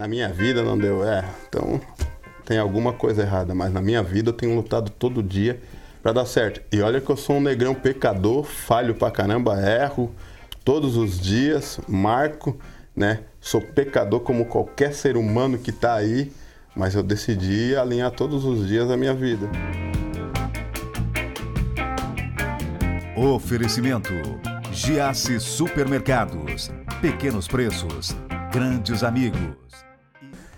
Na minha vida não deu, é. Então tem alguma coisa errada, mas na minha vida eu tenho lutado todo dia para dar certo. E olha que eu sou um negrão pecador, falho pra caramba, erro todos os dias, marco, né? Sou pecador como qualquer ser humano que tá aí, mas eu decidi alinhar todos os dias a minha vida. Oferecimento: Giasse Supermercados. Pequenos preços, grandes amigos.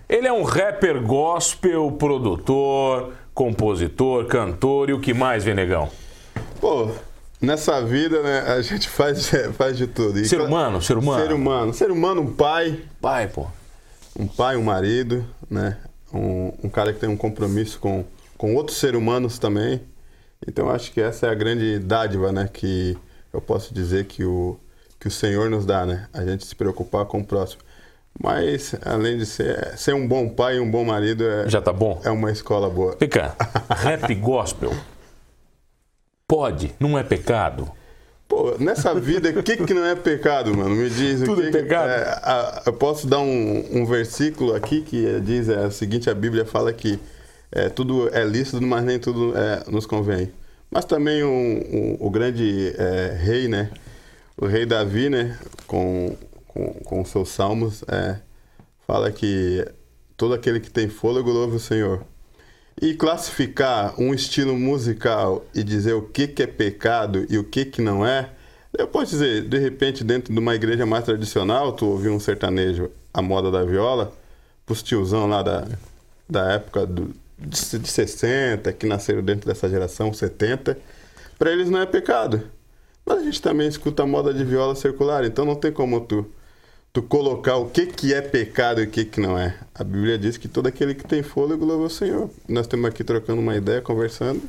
Ele é um rapper gospel, produtor, compositor, cantor e o que mais, Venegão? Pô, nessa vida, né, a gente faz, faz de tudo. E ser humano, ser humano. Ser humano. Ser humano, um pai. Pai, pô. Um pai, um marido, né? Um, um cara que tem um compromisso com, com outros seres humanos também. Então acho que essa é a grande dádiva, né? Que eu posso dizer que o, que o Senhor nos dá, né? A gente se preocupar com o próximo. Mas, além de ser, ser um bom pai e um bom marido, é, Já tá bom? é uma escola boa. Cá, rap gospel. Pode, não é pecado. Pô, nessa vida, o que, que não é pecado, mano? Me diz o Tudo que é pecado. a- eu posso dar um, um versículo aqui que diz é, o seguinte: a Bíblia fala que é, tudo é lícito, mas nem tudo é, nos convém. Mas também um- um- o grande é, rei, né? O rei Davi, né? Com, com, com seus salmos, é, fala que todo aquele que tem fôlego louve o Senhor. E classificar um estilo musical e dizer o que, que é pecado e o que, que não é, eu posso dizer, de repente, dentro de uma igreja mais tradicional, tu ouvir um sertanejo, a moda da viola, pros tiozão lá da, da época do, de, de 60, que nasceram dentro dessa geração, 70, para eles não é pecado. Mas a gente também escuta a moda de viola circular, então não tem como tu tu colocar o que, que é pecado e o que, que não é. A Bíblia diz que todo aquele que tem fôlego louva o Senhor. Nós estamos aqui trocando uma ideia, conversando.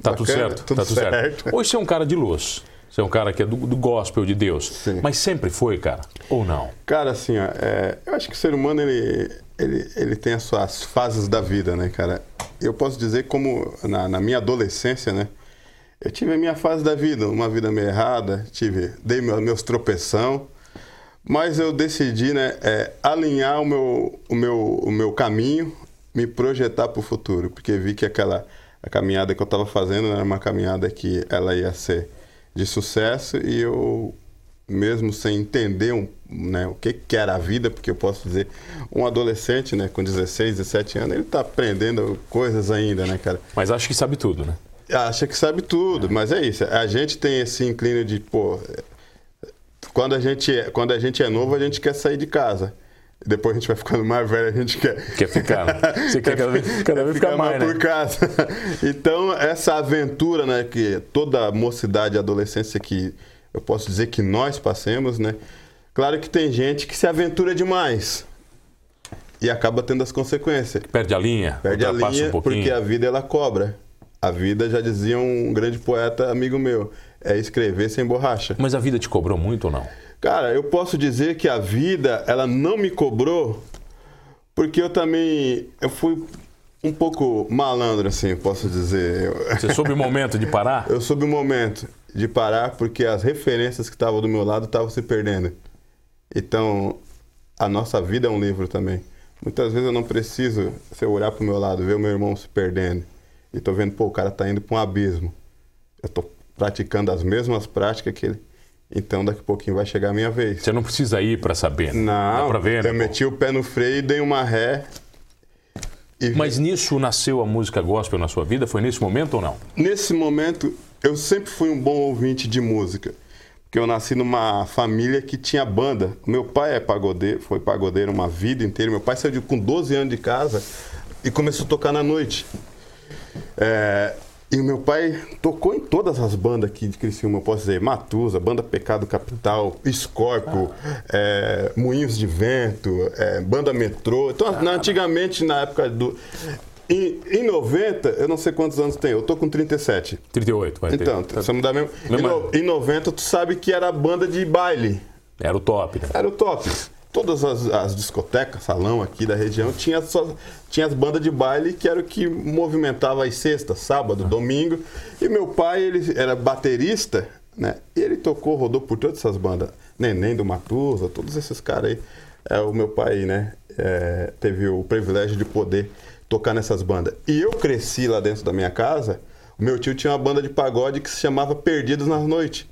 Tá tudo Bacana, certo? tudo tá tudo certo. certo. Hoje você é um cara de luz. Você é um cara que é do, do gospel de Deus. Sim. Mas sempre foi, cara? Ou não? Cara, assim, ó, é, eu acho que o ser humano ele, ele, ele tem as suas fases da vida, né, cara? Eu posso dizer como na, na minha adolescência, né? Eu tive a minha fase da vida, uma vida meio errada, tive, dei meu- meus tropeção, mas eu decidi, né, é, alinhar o meu, o, meu, o meu caminho, me projetar para o futuro, porque vi que aquela a caminhada que eu estava fazendo né, era uma caminhada que ela ia ser de sucesso e eu mesmo sem entender um, né, o que, que era a vida, porque eu posso dizer, um adolescente, né, com 16, 17 anos, ele está aprendendo coisas ainda, né, cara? Mas acho que sabe tudo, né? Acha que sabe tudo, mas é isso. A gente tem esse inclínio de, pô, quando a gente é, quando a gente é novo, a gente quer sair de casa. Depois a gente vai ficando mais velho, a gente quer. Quer ficar? Você quer cada vez- cada vez ficar mais, né? por casa. Então, essa aventura, né, que toda mocidade e adolescência que eu posso dizer que nós passemos, né? Claro que tem gente que se aventura demais e acaba tendo as consequências. Perde a linha, Perde a linha um porque a vida ela cobra. A vida, já dizia um grande poeta amigo meu, é escrever sem borracha. Mas a vida te cobrou muito ou não? Cara, eu posso dizer que a vida, ela não me cobrou, porque eu também, eu fui um pouco malandro, assim, eu posso dizer. Você soube o momento de parar? eu soube o momento de parar, porque as referências que estavam do meu lado estavam se perdendo. Então, a nossa vida é um livro também. Muitas vezes eu não preciso, se eu olhar para o meu lado, ver o meu irmão se perdendo, e tô vendo, pô, o cara tá indo para um abismo. Eu tô praticando as mesmas práticas que ele. Então, daqui a pouquinho vai chegar a minha vez. Você não precisa ir pra saber. Não, Dá pra ver, né? eu pô? meti o pé no freio e dei uma ré. E Mas nisso nasceu a música gospel na sua vida? Foi nesse momento ou não? nesse momento, eu sempre fui um bom ouvinte de música. Porque eu nasci numa família que tinha banda. Meu pai é pagodeiro, foi pagodeiro uma vida inteira. Meu pai saiu de- com 12 anos de casa e começou a tocar na noite. É, e o meu pai tocou em todas as bandas aqui de Criciúma, eu posso dizer, Matusa, Banda Pecado Capital, Scorpio, é, Moinhos de Vento, é, Banda Metrô. Então, na- antigamente, na época do... Em, em 90, eu não sei quantos anos tem, eu tô com 37. 38, vai ter. Então, precisamos dar mesmo. Em, Mesma- no- em 90, tu sabe que era a banda de baile. Era o top, né? Era o top. Todas as, as discotecas, salão aqui da região, tinha, só, tinha as bandas de baile que era o que movimentava as sextas, sábado, domingo. E meu pai, ele era baterista, né? E ele tocou, rodou por todas essas bandas. Neném do Matusa, todos esses caras aí. É o meu pai, né? é, teve o privilégio de poder tocar nessas bandas. E eu cresci lá dentro da minha casa. O meu tio tinha uma banda de pagode que se chamava Perdidos nas Noites,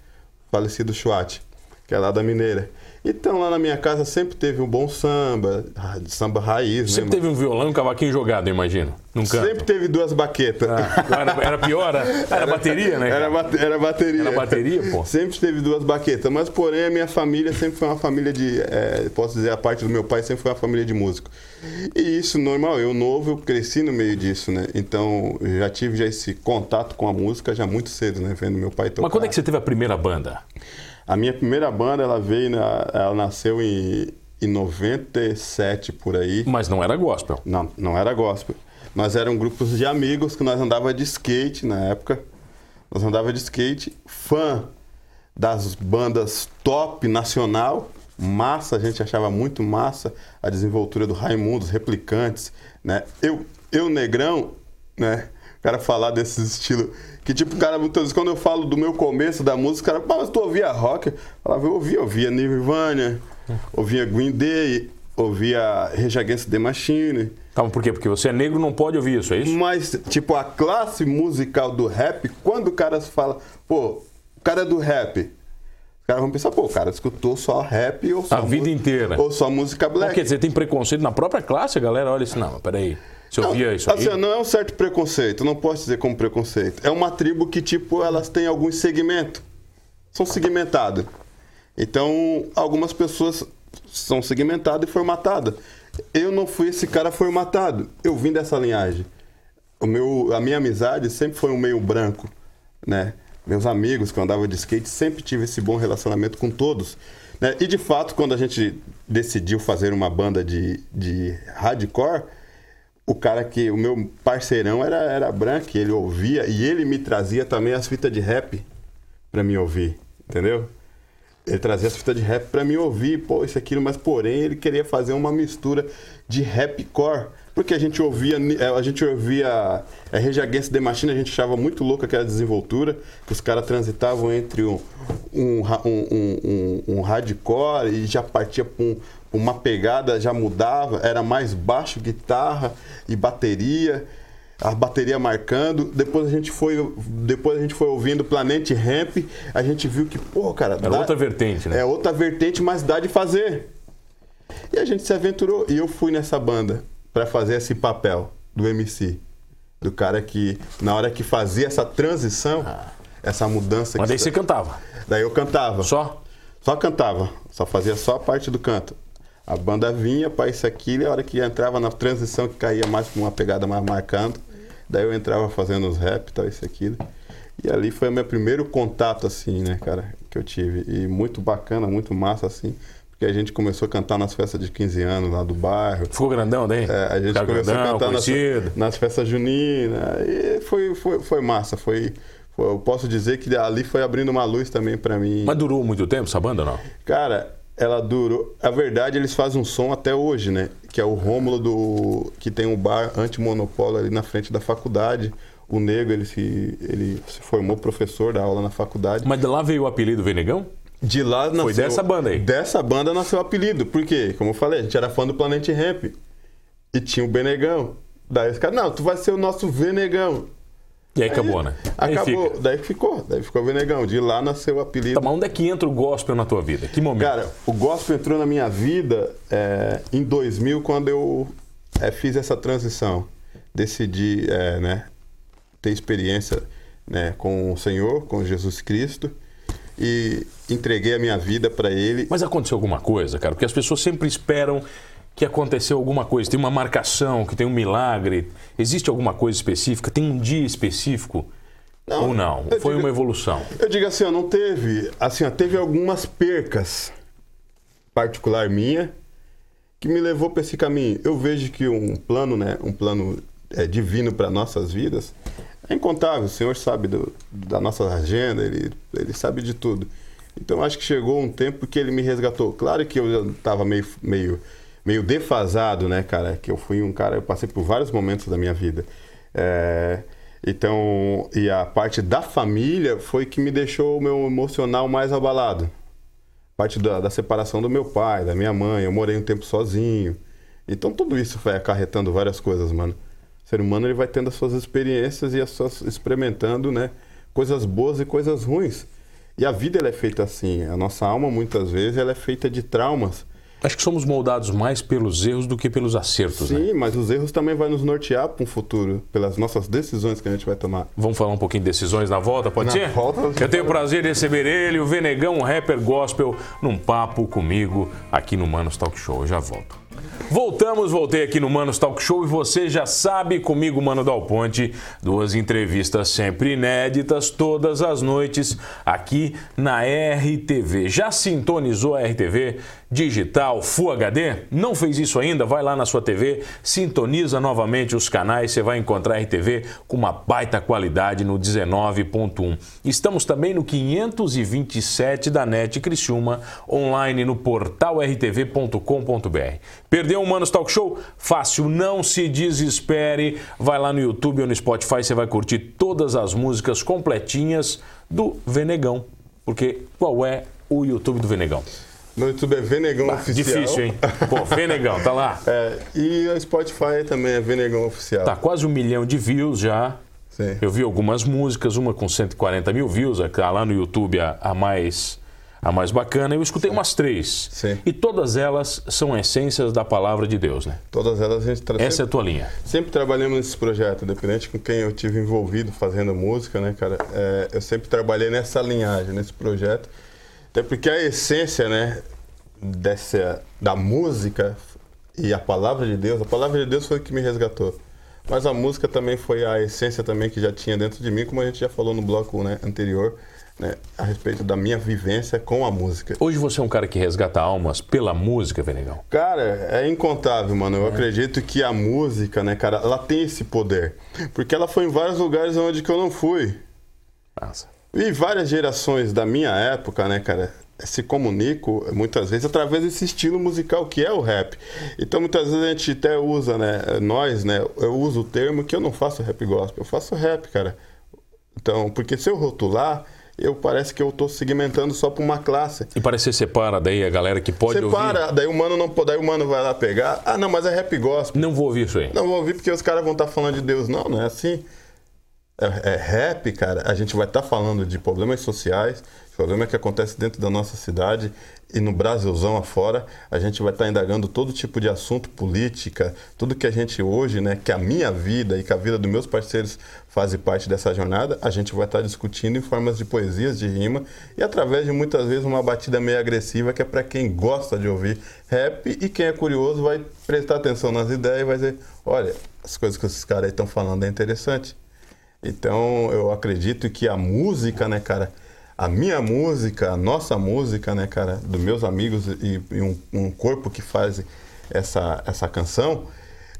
falecido Schwat, que é lá da Mineira. Então lá na minha casa sempre teve um bom samba, samba raiz, Sempre né? teve um violão um cavaquinho jogado, eu imagino. Num canto. Sempre teve duas baquetas. Ah, era, era pior? Era, era bateria, né? Era, bate- era bateria. Era bateria, pô. Sempre teve duas baquetas. Mas, porém, a minha família sempre foi uma família de. é, posso dizer, a parte do meu pai sempre foi uma família de músico. E isso, normal. Eu, novo, eu cresci no meio disso, né? Então, já tive já esse contato com a música já muito cedo, né? Vendo meu pai tocar. Mas quando é que você teve a primeira banda? A minha primeira banda, ela veio. Na, ela nasceu em, em 97 por aí. Mas não era gospel. Não, não era gospel. Nós eram grupos de amigos que nós andava de skate na época. Nós andava de skate, fã das bandas top nacional, massa, a gente achava muito massa a desenvoltura do Raimundo, os replicantes, né? Eu, eu negrão, né? Cara falar desses estilos. Que tipo, o cara, muitas vezes, quando eu falo do meu começo da música, o cara, "Pá, mas tu ouvia rock? Eu falava, eu ouvia, ouvia Nirvana, ouvia Green Day, ouvia Rage Against the Machine. Calma, por quê? Porque você é negro não pode ouvir isso, é isso? Mas, tipo, a classe musical do rap, quando o cara fala, pô, o cara é do rap, os caras vão pensar, pô, o cara escutou só rap ou só. A vida inteira. Ou só música Não, black. quer dizer, tem preconceito na própria classe, galera olha assim, não, mas peraí, você Não, ouvia isso aí? assim, não é um certo preconceito, não posso dizer como preconceito. É uma tribo que, tipo, elas têm algum segmento. São segmentadas. Então, algumas pessoas são segmentadas e formatadas. Eu não fui esse cara formatado. Eu vim dessa linhagem. O meu, a minha amizade sempre foi um meio branco, né? Meus amigos que eu andava de skate sempre tive esse bom relacionamento com todos. Né? E de fato, quando a gente decidiu fazer uma banda de, de hardcore, o cara que o meu parceirão era, era branco, ele ouvia e ele me trazia também as fitas de rap pra me ouvir, entendeu? Ele trazia as fitas de rap pra me ouvir, pô, isso aquilo, mas porém ele queria fazer uma mistura de rapcore, porque a gente ouvia, eh, a gente ouvia é, Rage Against the Machine, a gente achava muito louco aquela desenvoltura, que os caras transitavam entre um, um, um, um- um hardcore e já partia pra um, uma pegada, já mudava, era mais baixo, guitarra e bateria a bateria marcando. Depois a gente foi, depois a gente foi ouvindo Planet Ramp, a gente viu que, pô, cara, Era outra vertente, né? É outra vertente, mas dá de fazer. E a gente se aventurou e eu fui nessa banda pra fazer esse papel do MC, do cara que na hora que fazia essa transição, essa mudança Ah. Mas daí você cantava. daí eu cantava. Só? Só cantava, só fazia só a parte do canto. A banda vinha para isso aquilo, e a hora que entrava na transição, que caía mais com uma pegada mais marcando, daí eu entrava fazendo os rap, tal, isso aquilo. E ali foi o meu primeiro contato, assim, né, cara, que eu tive. E muito bacana, muito massa, assim, porque a gente começou a cantar nas festas de 15 anos lá do bairro. Ficou grandão daí? É, a gente começou grandão, a cantar nas, nas festas juninas. E foi, foi, foi massa, foi, foi- Eu posso dizer que ali foi abrindo uma luz também para mim. Mas durou muito tempo essa banda ou não? Cara, ela durou. A verdade, eles fazem um som até hoje, né? Que é o Rômulo do. que tem um bar antimonopólio ali na frente da faculdade. O Nego, ele se, ele se formou professor da aula na faculdade. Mas de lá veio o apelido Venegão? De lá nasceu. dessa banda aí? Dessa banda nasceu o apelido. Por quê? Como eu falei, a gente era fã do Planet Ramp. E tinha o Benegão. Daí os caras, não, tu vai ser o nosso Venegão. E aí acabou, né? Acabou. Daí ficou. Daí ficou Venegão. De lá nasceu o apelido. Tá, mas onde é que entra o gospel na tua vida? Que momento? Cara, o gospel entrou na minha vida é, em 2000, quando eu é, fiz essa transição. Decidi é, né, ter experiência né, com o Senhor, com Jesus Cristo, e entreguei a minha vida para Ele. Mas aconteceu alguma coisa, cara? Porque as pessoas sempre esperam que aconteceu alguma coisa. Tem uma marcação, que tem um milagre. Existe alguma coisa específica? Tem um dia específico? Não, Ou não? Foi digo- uma evolução. Eu digo assim, ó, não teve, assim, ó, teve algumas percas particular minha que me levou para esse caminho. Eu vejo que um plano, né, um plano é, divino para nossas vidas é incontável. O Senhor sabe do- da nossa agenda, ele, ele sabe de tudo. Então acho que chegou um tempo que ele me resgatou. Claro que eu já estava meio, meio, meio defasado, né, cara? Que eu fui um cara, eu passei por vários momentos da minha vida. É, então, e a parte da família foi que me deixou o meu emocional mais abalado parte da, da separação do meu pai, da minha mãe. Eu morei um tempo sozinho. Então tudo isso vai acarretando várias coisas, mano. O ser humano ele vai tendo as suas experiências e as suas experimentando, né, coisas boas e coisas ruins. E a vida ela é feita assim. A nossa alma muitas vezes ela é feita de traumas. Acho que somos moldados mais pelos erros do que pelos acertos, né? Sim, mas os erros também vão nos nortear para um futuro, pelas nossas decisões que a gente vai tomar. Vamos falar um pouquinho de decisões na volta, pode Na ser? volta, eu tenho o prazer de receber ele, o Venegão, um rapper gospel, num papo comigo aqui no Manos Talk Show. Eu já volto. Voltamos, voltei aqui no Manos Talk Show e você já sabe, comigo, Mano Dal Ponte, duas entrevistas sempre inéditas, todas as noites, aqui na RTV. Já sintonizou a RTV digital Full HD? Não fez isso ainda? Vai lá na sua TV, sintoniza novamente os canais, você vai encontrar a RTV com uma baita qualidade no 19.1. Estamos também no 527 da NET Criciúma, online no portal rtv.com.br. Perdeu o Manos Talk Show? Fácil, não se desespere. Vai lá no YouTube ou no Spotify, você vai curtir todas as músicas completinhas do Venegão. Porque qual é o YouTube do Venegão? No YouTube é Venegão Oficial. Difícil, hein? Pô, Venegão, tá lá. É, e o Spotify também é Venegão Oficial. Tá quase um milhão de views já. Sim. Eu vi algumas músicas, uma com 140 mil views, tá lá no YouTube a, a mais a mais bacana. Eu escutei umas três. Sim. E todas elas são essências da palavra de Deus, né? Todas elas a gente tra- Essa é a sempre, tua linha. sempre trabalhamos nesse projeto, independente com quem eu tive envolvido fazendo música, né, cara? É, eu sempre trabalhei nessa linhagem, nesse projeto. Até porque a essência, né, dessa, da música e a palavra de Deus, a palavra de Deus foi o que me resgatou. Mas a música também foi a essência também que já tinha dentro de mim, como a gente já falou no bloco né, anterior, né, a respeito da minha vivência com a música. Hoje você é um cara que resgata almas pela música, Venegão. Cara, é incontável, mano. Eu acredito que a música, né, cara, ela tem esse poder. Porque ela foi em vários lugares onde que eu não fui. Nossa. E várias gerações da minha época, né, cara, se comunicam muitas vezes através desse estilo musical que é o rap. Então muitas vezes a gente até usa, né, nós, né, eu uso o termo que eu não faço rap gospel, eu faço rap, cara. Então, porque se eu rotular, eu parece que eu tô segmentando só para uma classe. E parece que você separa daí a galera que pode Você ouvir. para, daí o mano não pode, daí o mano vai lá pegar. Ah, não, mas é rap gospel. Não vou ouvir isso aí. Não vou ouvir porque os caras vão estar falando de Deus. Não, não é assim. É, é rap, cara. A gente vai estar falando de problemas sociais, problemas que acontecem dentro da nossa cidade e no Brasilzão afora. A gente vai estar indagando todo tipo de assunto, política, tudo que a gente hoje, né, que a minha vida e que a vida dos meus parceiros fazem parte dessa jornada, a gente vai estar discutindo em formas de poesias, de rima e através de muitas vezes uma batida meio agressiva que é para quem gosta de ouvir rap e quem é curioso vai prestar atenção nas ideias e vai dizer, olha, as coisas que esses caras estão falando é interessante. Então, eu acredito que a música, né, cara, a minha música, a nossa música, né, cara, dos meus amigos e, e um, um corpo que faz essa, essa canção,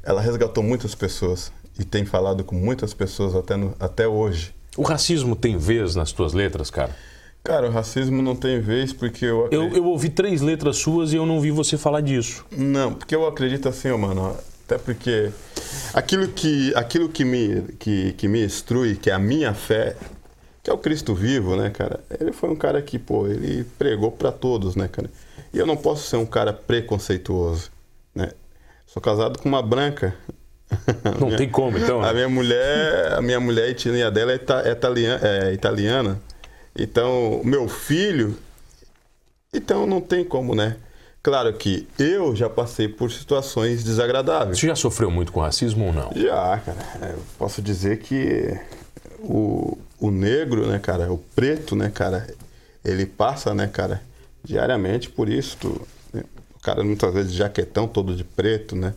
ela resgatou muitas pessoas e tem falado com muitas pessoas até, no- até hoje. O racismo tem vez nas tuas letras, cara? Cara, o racismo não tem vez porque eu Eu, acredito... eu ouvi três letras suas e eu não vi você falar disso. Não, porque eu acredito assim, ó, mano. Até porque aquilo que, aquilo que, me, que, que me instrui, que é a minha fé, que é o Cristo vivo, né, cara? Ele foi um cara que, pô, ele pregou pra todos, né, cara? E eu não posso ser um cara preconceituoso, né? Sou casado com uma branca. Não Minha- tem como, então. A né? minha mulher, a minha mulher a etnia dela é, ita- é italiana, é italiana. Então, meu filho, então não tem como, né? Claro que eu já passei por situações desagradáveis. Você já sofreu muito com racismo ou não? Já, cara. É, Eu posso dizer que o, o negro, né, cara, o preto, né, cara, ele passa, né, cara, diariamente por isso. Tu, né, o cara muitas vezes de jaquetão todo de preto, né?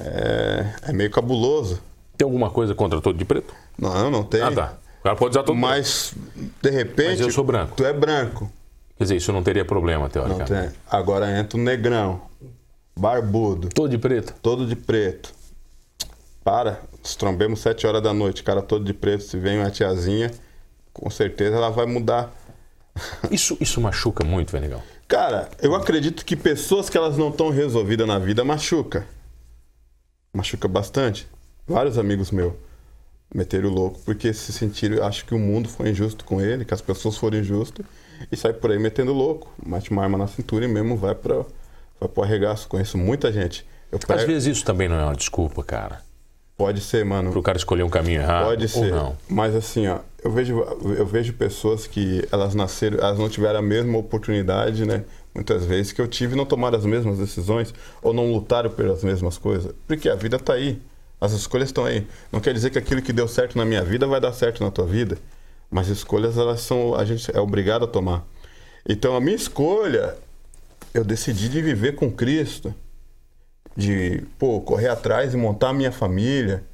É, é meio cabuloso. Tem alguma coisa contra todo de preto? Não, não tem. Ah, tá. O cara pode usar todo preto. Mas, de repente. Mas eu sou branco. Tu é branco. Quer dizer, isso não teria problema, Não teoricamente. tem. Agora entra o negrão, barbudo, Todo de preto. todo de preto. Para, estrombemos sete horas da noite, cara todo de preto. Se vem uma tiazinha, com certeza ela vai mudar. Isso, isso machuca muito, Venegão. Cara, eu acredito que pessoas que elas não estão resolvidas na vida machuca. Machuca bastante. Vários amigos meus meteram o louco porque se sentiram, acho que o mundo foi injusto com ele, que as pessoas foram injustas e sai por aí metendo louco. Mete uma arma na cintura e mesmo vai para vai pro arregaço. Conheço muita gente Eu Às vezes isso também não é uma desculpa, cara. Pode ser, mano. Pro cara escolher um caminho errado. Pode ou ser. não. Mas assim, ó, eu vejo, eu vejo pessoas que elas nasceram, elas não tiveram a mesma oportunidade, né? Muitas vezes que eu tive e não tomaram as mesmas decisões ou não lutaram pelas mesmas coisas. Porque a vida tá aí. As escolhas estão aí. Não quer dizer que aquilo que deu certo na minha vida vai dar certo na tua vida. Mas escolhas, elas são. A gente é obrigado a tomar. Então a minha escolha, eu decidi de viver com Cristo de pô, correr atrás e montar a minha família,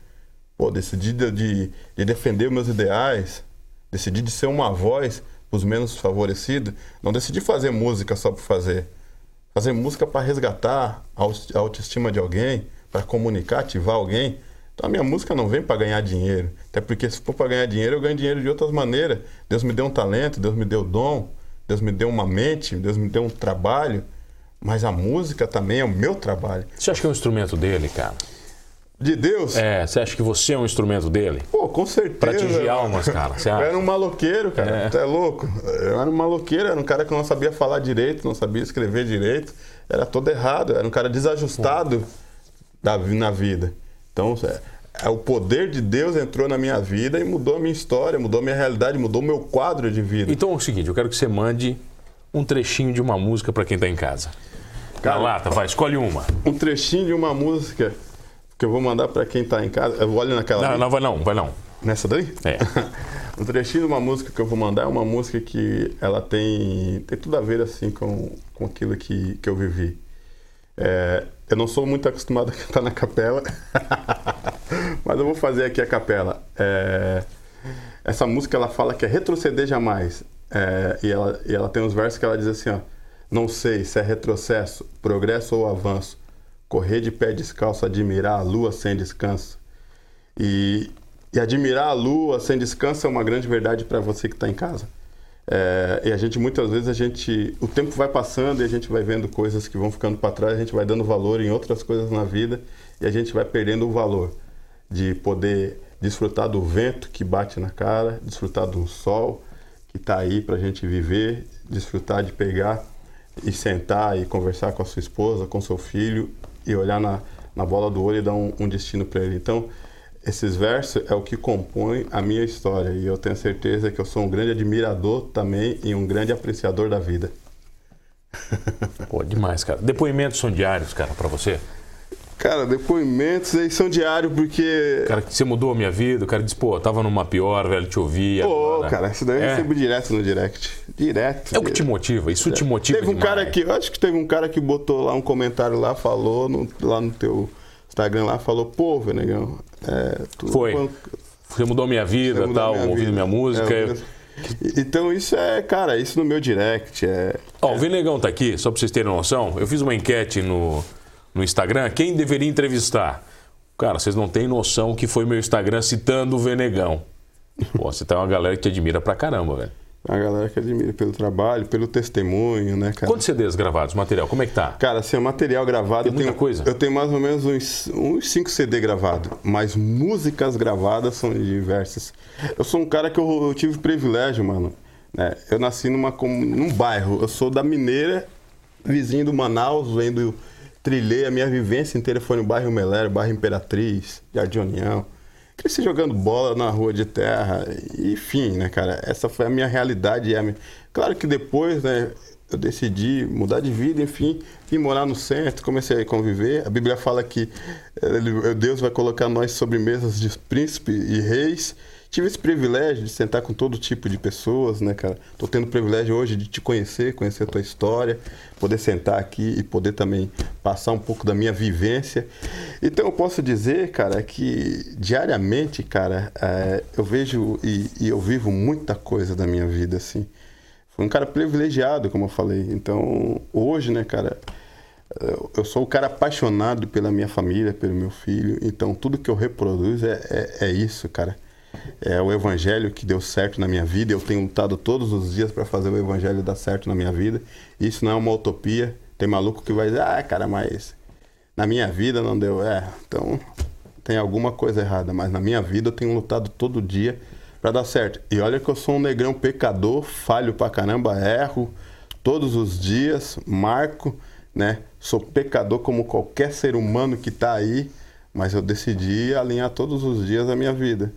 pô, decidi de, de, de defender meus ideais, decidi de ser uma voz para os menos favorecidos, não decidi fazer música só por fazer. Fazer música para resgatar a autoestima de alguém, para comunicar, ativar alguém. Então a minha música não vem para ganhar dinheiro. Até porque se for para ganhar dinheiro, eu ganho dinheiro de outras maneiras. Deus me deu um talento, Deus me deu dom, Deus me deu uma mente, Deus me deu um trabalho. Mas a música também é o meu trabalho. Você acha que é um instrumento dele, cara? De Deus? É, você acha que você é um instrumento dele? Pô, com certeza. Pra atingir almas, cara. Você Eu acha? era um maloqueiro, cara. É. Tu é louco. Eu era um maloqueiro, era um cara que não sabia falar direito, não sabia escrever direito. Era todo errado, era um cara desajustado da, na vida. Então, é, é, o poder de Deus entrou na minha vida e mudou a minha história, mudou a minha realidade, mudou o meu quadro de vida. Então é o seguinte, eu quero que você mande um trechinho de uma música pra quem tá em casa. Cara, Na lata, vai, escolhe uma. Um trechinho de uma música que eu vou mandar pra quem tá em casa. Eu olho naquela. Não, ali. não, vai não, vai não. Nessa daí? É. um trechinho de uma música que eu vou mandar é uma música que ela tem, tem tudo a ver assim com, com aquilo que, que eu vivi. É, eu não sou muito acostumado a cantar na capela, mas eu vou fazer aqui a capela. É, essa música ela fala que é retroceder jamais. É, e, ela, e ela tem uns versos que ela diz assim, ó. Não sei se é retrocesso, progresso ou avanço. Correr de pé descalço, admirar a lua sem descanso. E, e admirar a lua sem descanso é uma grande verdade para você que está em casa. É, e a gente muitas vezes a gente, o tempo vai passando e a gente vai vendo coisas que vão ficando para trás, a gente vai dando valor em outras coisas na vida e a gente vai perdendo o valor de poder desfrutar do vento que bate na cara, desfrutar do sol que está aí para a gente viver, desfrutar de pegar e sentar e conversar com a sua esposa, com seu filho e olhar na, na bola do olho e dar um, um destino para ele. Então, esses versos é o que compõe a minha história e eu tenho certeza que eu sou um grande admirador também e um grande apreciador da vida. Pô, demais, cara. Depoimentos são diários, cara, pra você? Cara, depoimentos eles são diários porque. Cara, que você mudou a minha vida, o cara disse, pô, eu tava numa pior, velho, te ouvi. Pô, agora. cara, isso daí eu é. recebo direto no direct. Direto. É o que te motiva, isso te motiva Teve um demais. cara que, eu acho que teve um cara que botou lá um comentário lá, falou no- lá no teu Instagram lá, falou, pô, Venegão, é, tu- Foi. Você mudou minha vida, mudou tal, minha ouvindo vida. minha música. É, eu- Então isso é, cara, isso no meu direct é. Ó, o Venegão tá aqui, só pra vocês terem noção. Eu fiz uma enquete no, no Instagram, quem deveria entrevistar? Cara, vocês não têm noção que foi meu Instagram citando o Venegão. Pô, você tá uma galera que te admira pra caramba, velho. A galera que admira pelo trabalho, pelo testemunho, né, cara? Quantos CDs gravados, material? Como é que tá? Cara, assim, o material gravado. Tem eu muita tenho, coisa. Eu tenho mais ou menos uns, uns 5 CD gravados, mas músicas gravadas são diversas. Eu sou um cara que eu, eu tive privilégio, mano. né? Eu nasci numa, num bairro, eu sou da Mineira, vizinho do Manaus, vendo, trilhei a minha vivência inteira foi no bairro Melero, bairro Imperatriz, Jardim União. Cresci jogando bola na rua de terra, enfim, né, cara? Essa foi a minha realidade. e a minha- Claro que depois, né, eu decidi mudar de vida, enfim, vim morar no centro, comecei a conviver. A Bíblia fala que eh, Deus vai colocar nós sobre mesas de príncipes e reis. Tive esse privilégio de sentar com todo tipo de pessoas, né, cara? Tô tendo o privilégio hoje de te conhecer, conhecer a tua história, poder sentar aqui e poder também passar um pouco da minha vivência. Então eu posso dizer, cara, que diariamente, cara, eh, eu vejo e, e eu vivo muita coisa da minha vida, assim. Fui um cara privilegiado, como eu falei. Então, hoje, né, cara, eu- eu sou o cara apaixonado pela minha família, pelo meu filho. Então, tudo que eu reproduzo é, é, é isso, cara. É o evangelho que deu certo na minha vida. Eu tenho lutado todos os dias para fazer o evangelho dar certo na minha vida. Isso não é uma utopia. Tem maluco que vai dizer, ah, cara, mas na minha vida não deu. É, então tem alguma coisa errada. Mas na minha vida eu tenho lutado todo dia para dar certo. E olha que eu sou um negrão pecador, falho pra caramba, erro todos os dias, marco. né? Sou pecador como qualquer ser humano que está aí, mas eu decidi alinhar todos os dias a minha vida.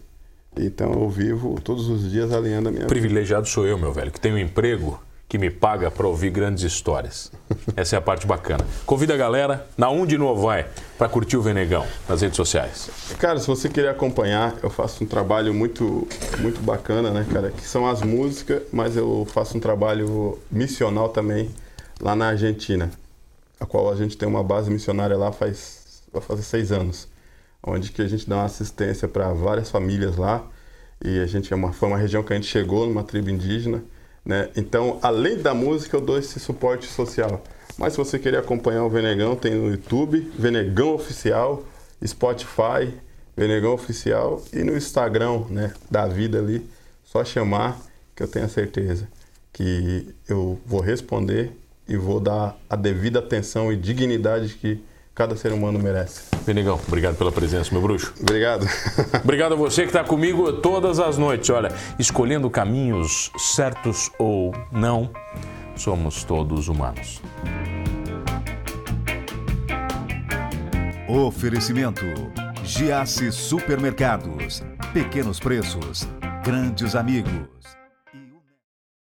Então eu vivo todos os dias alinhando a minha Privilegiado vida. sou eu, meu velho, que tenho um emprego que me paga para ouvir grandes histórias. Essa é a parte bacana. Convida a galera, na um de novo vai, para curtir o Venegão nas redes sociais. Cara, se você querer acompanhar, eu faço um trabalho muito, muito bacana, né, cara? Que são as músicas, mas eu faço um trabalho missional também lá na Argentina, a qual a gente tem uma base missionária lá faz vai fazer seis anos, onde que a gente dá uma assistência para várias famílias lá e a gente é uma foi uma região que a gente chegou numa tribo indígena né? Então, além da música, eu dou esse suporte social. Mas se você querer acompanhar o Venegão, tem no YouTube, Venegão Oficial, Spotify, Venegão Oficial e no Instagram né, da vida ali. Só chamar que eu tenho a certeza que eu vou responder e vou dar a devida atenção e dignidade que cada ser humano merece. Benegão, obrigado pela presença, meu bruxo. Obrigado. obrigado a você que está comigo todas as noites. Olha, escolhendo caminhos certos ou não, somos todos humanos. Oferecimento: Giasse Supermercados. Pequenos preços, grandes amigos.